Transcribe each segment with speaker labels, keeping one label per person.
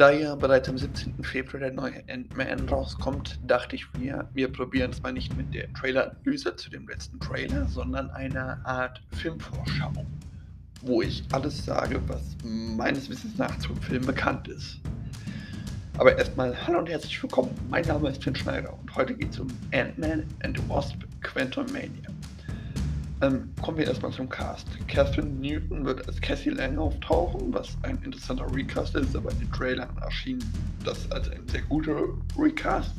Speaker 1: Da ja bereits am 17. Februar der neue Ant-Man rauskommt, dachte ich mir, wir probieren es mal nicht mit der Trailer-Analyse zu dem letzten Trailer, sondern einer Art Filmvorschau, wo ich alles sage, was meines Wissens nach zum Film bekannt ist. Aber erstmal hallo und herzlich willkommen. Mein Name ist Finn Schneider und heute geht es um Ant-Man and the Wasp Quantum Mania. Ähm, kommen wir erstmal zum Cast. Catherine Newton wird als Cassie Lang auftauchen, was ein interessanter Recast ist, aber in den Trailern erschien das als ein sehr guter Recast.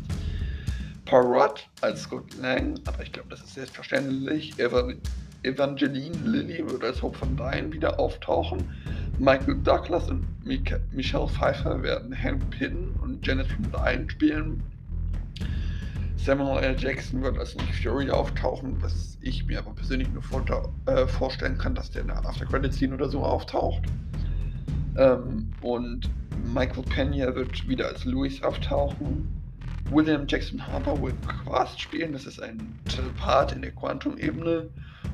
Speaker 1: Rudd als Scott Lang, aber ich glaube, das ist selbstverständlich. Evan Evangeline Lilly wird als Hope von Dyne wieder auftauchen. Michael Douglas und Mika Michelle Pfeiffer werden Hank Pym und Janet von Dyne spielen. Samuel L. Jackson wird als Nick Fury auftauchen, was ich mir aber persönlich nur vor, äh, vorstellen kann, dass der in der After Credit Scene oder so auftaucht. Ähm, und Michael Pena wird wieder als Louis auftauchen. William Jackson Harper wird Quast spielen, das ist ein Telepath in der Quantum-Ebene.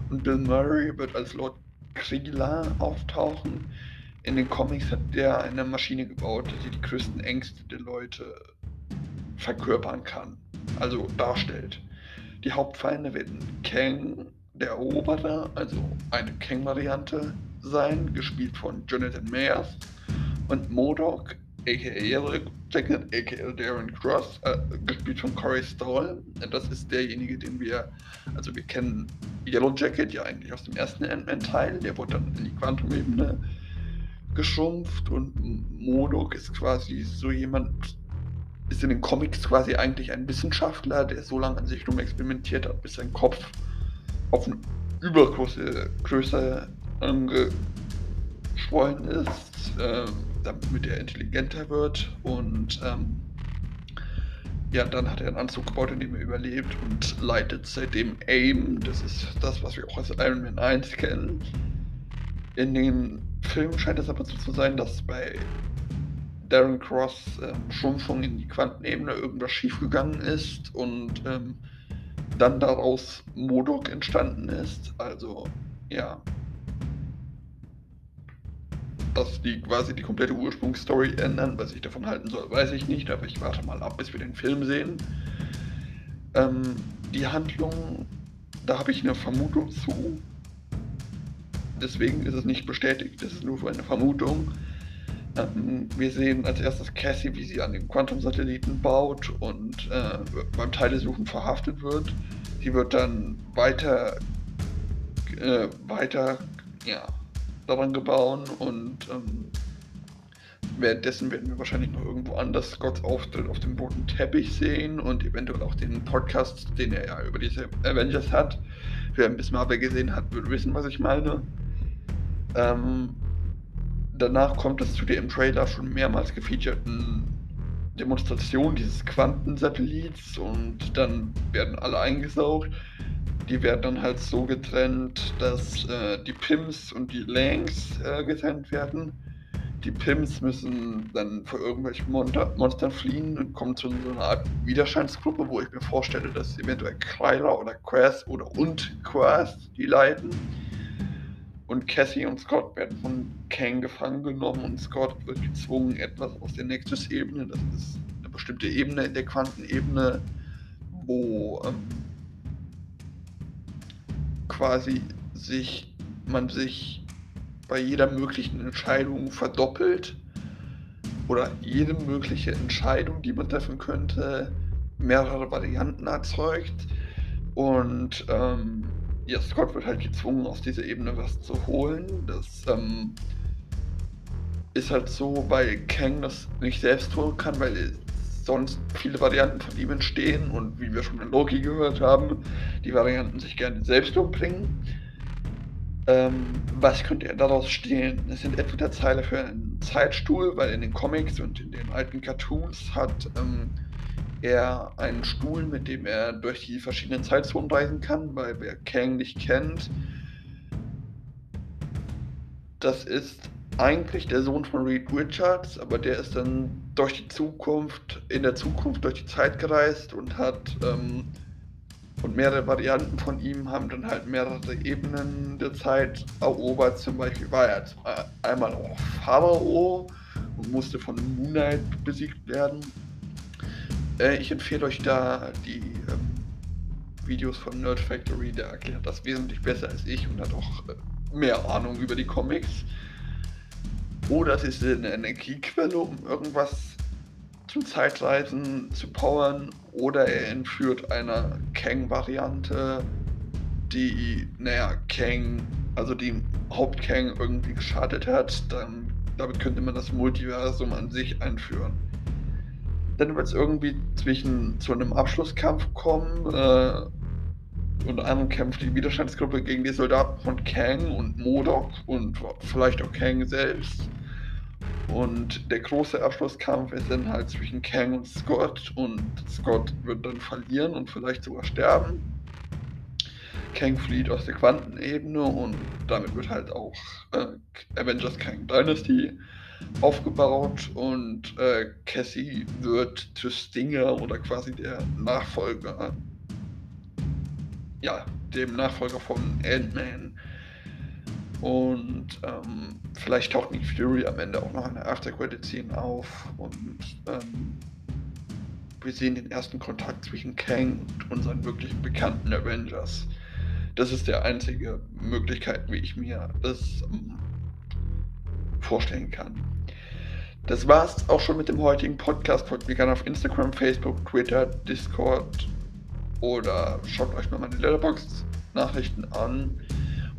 Speaker 1: Und Bill Murray wird als Lord Krila auftauchen. In den Comics hat der eine Maschine gebaut, die die größten Ängste der Leute verkörpern kann also darstellt. Die Hauptfeinde werden Kang, der Eroberer, also eine Kang-Variante sein, gespielt von Jonathan Mayers, und Modok, aka Jacket, aka Darren Cross, äh, gespielt von Corey Stoll. Das ist derjenige, den wir, also wir kennen Yellow Jacket ja eigentlich aus dem ersten Ant-Man-Teil, der wurde dann in die Quantum-Ebene geschrumpft und Modok ist quasi so jemand, ist in den Comics quasi eigentlich ein Wissenschaftler, der so lange an sich rum experimentiert hat, bis sein Kopf auf eine übergroße Größe angeschwollen ist, äh, damit er intelligenter wird und ähm, ja, dann hat er einen Anzug gebaut, in dem er überlebt und leitet seitdem AIM. Das ist das, was wir auch als Iron Man 1 kennen. In den Filmen scheint es aber so zu sein, dass bei Darren Cross ähm, Schrumpfung in die Quantenebene irgendwas schiefgegangen ist und ähm, dann daraus Modok entstanden ist. Also, ja. Dass die quasi die komplette Ursprungsstory ändern, was ich davon halten soll, weiß ich nicht, aber ich warte mal ab, bis wir den Film sehen. Ähm, die Handlung, da habe ich eine Vermutung zu. Deswegen ist es nicht bestätigt, das ist nur eine Vermutung. Wir sehen als erstes Cassie, wie sie an den Quantum-Satelliten baut und äh, beim Teilesuchen verhaftet wird. Sie wird dann weiter, äh, weiter ja, daran gebaut und ähm, währenddessen werden wir wahrscheinlich noch irgendwo anders Scotts Auftritt auf dem roten Teppich sehen und eventuell auch den Podcast, den er ja über diese Avengers hat. Wer ein bisschen Marvel gesehen hat, würde wissen, was ich meine. Ähm, danach kommt es zu der im Trailer schon mehrmals gefeaturten Demonstration dieses Quantensatellits und dann werden alle eingesaugt. Die werden dann halt so getrennt, dass äh, die Pims und die Langs äh, getrennt werden. Die Pims müssen dann vor irgendwelchen Monster Monstern fliehen und kommen zu so einer Art Widerstandsgruppe, wo ich mir vorstelle, dass eventuell Kryler oder Quest oder und Quest die leiten und Cassie und Scott werden von Kang gefangen genommen und Scott wird gezwungen, etwas aus der Nexus-Ebene, das ist eine bestimmte Ebene in der Quantenebene, wo ähm, quasi sich man sich bei jeder möglichen Entscheidung verdoppelt oder jede mögliche Entscheidung, die man treffen könnte, mehrere Varianten erzeugt. Und ähm, ja, Scott wird halt gezwungen, aus dieser Ebene was zu holen. Das ähm, ist halt so, weil Kang das nicht selbst tun kann, weil sonst viele Varianten von ihm entstehen und wie wir schon in Loki gehört haben, die Varianten sich gerne selbst umbringen. Ähm, was könnte er daraus stehlen? Es sind entweder Zeile für einen Zeitstuhl, weil in den Comics und in den alten Cartoons hat ähm, er einen Stuhl, mit dem er durch die verschiedenen Zeitzonen reisen kann, weil wer Kang nicht kennt, das ist eigentlich der Sohn von Reed Richards, aber der ist dann durch die Zukunft, in der Zukunft durch die Zeit gereist und hat ähm, und mehrere Varianten von ihm haben dann halt mehrere Ebenen der Zeit erobert. Zum Beispiel war er einmal auch Pharao und musste von Moon Knight besiegt werden. Äh, ich empfehle euch da die ähm, Videos von Nerd Factory, der erklärt das wesentlich besser als ich und hat auch äh, mehr Ahnung über die Comics. Oder es ist eine Energiequelle, um irgendwas zum Zeitreisen zu powern. Oder er entführt eine Kang-Variante, die, naja, Kang, also die Haupt-Kang irgendwie geschadet hat. Dann, damit könnte man das Multiversum an sich einführen. Dann wird es irgendwie zwischen zu einem Abschlusskampf kommen. Äh, unter anderem kämpft die Widerstandsgruppe gegen die Soldaten von Kang und Modok und vielleicht auch Kang selbst. Und der große Abschlusskampf ist dann halt zwischen Kang und Scott und Scott wird dann verlieren und vielleicht sogar sterben. Kang flieht aus der Quantenebene und damit wird halt auch äh, Avengers Kang Dynasty aufgebaut und äh, Cassie wird zu Stinger oder quasi der Nachfolger, ja, dem Nachfolger von Ant-Man und ähm, vielleicht taucht Nick Fury am Ende auch noch in der After-Credit-Scene auf. Und ähm, wir sehen den ersten Kontakt zwischen Kang und unseren wirklichen bekannten Avengers. Das ist der einzige Möglichkeit, wie ich mir das ähm, vorstellen kann. Das war's auch schon mit dem heutigen Podcast. Folgt mir gerne auf Instagram, Facebook, Twitter, Discord oder schaut euch mal meine Letterboxd-Nachrichten an.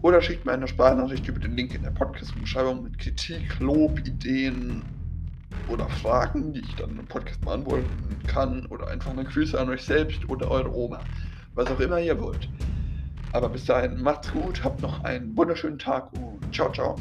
Speaker 1: Oder schickt mir eine Sprachnachricht über den Link in der Podcast-Beschreibung mit Kritik, Lob, Ideen oder Fragen, die ich dann im Podcast beantworten kann. Oder einfach eine Grüße an euch selbst oder eure Oma. Was auch immer ihr wollt. Aber bis dahin, macht's gut, habt noch einen wunderschönen Tag und ciao, ciao.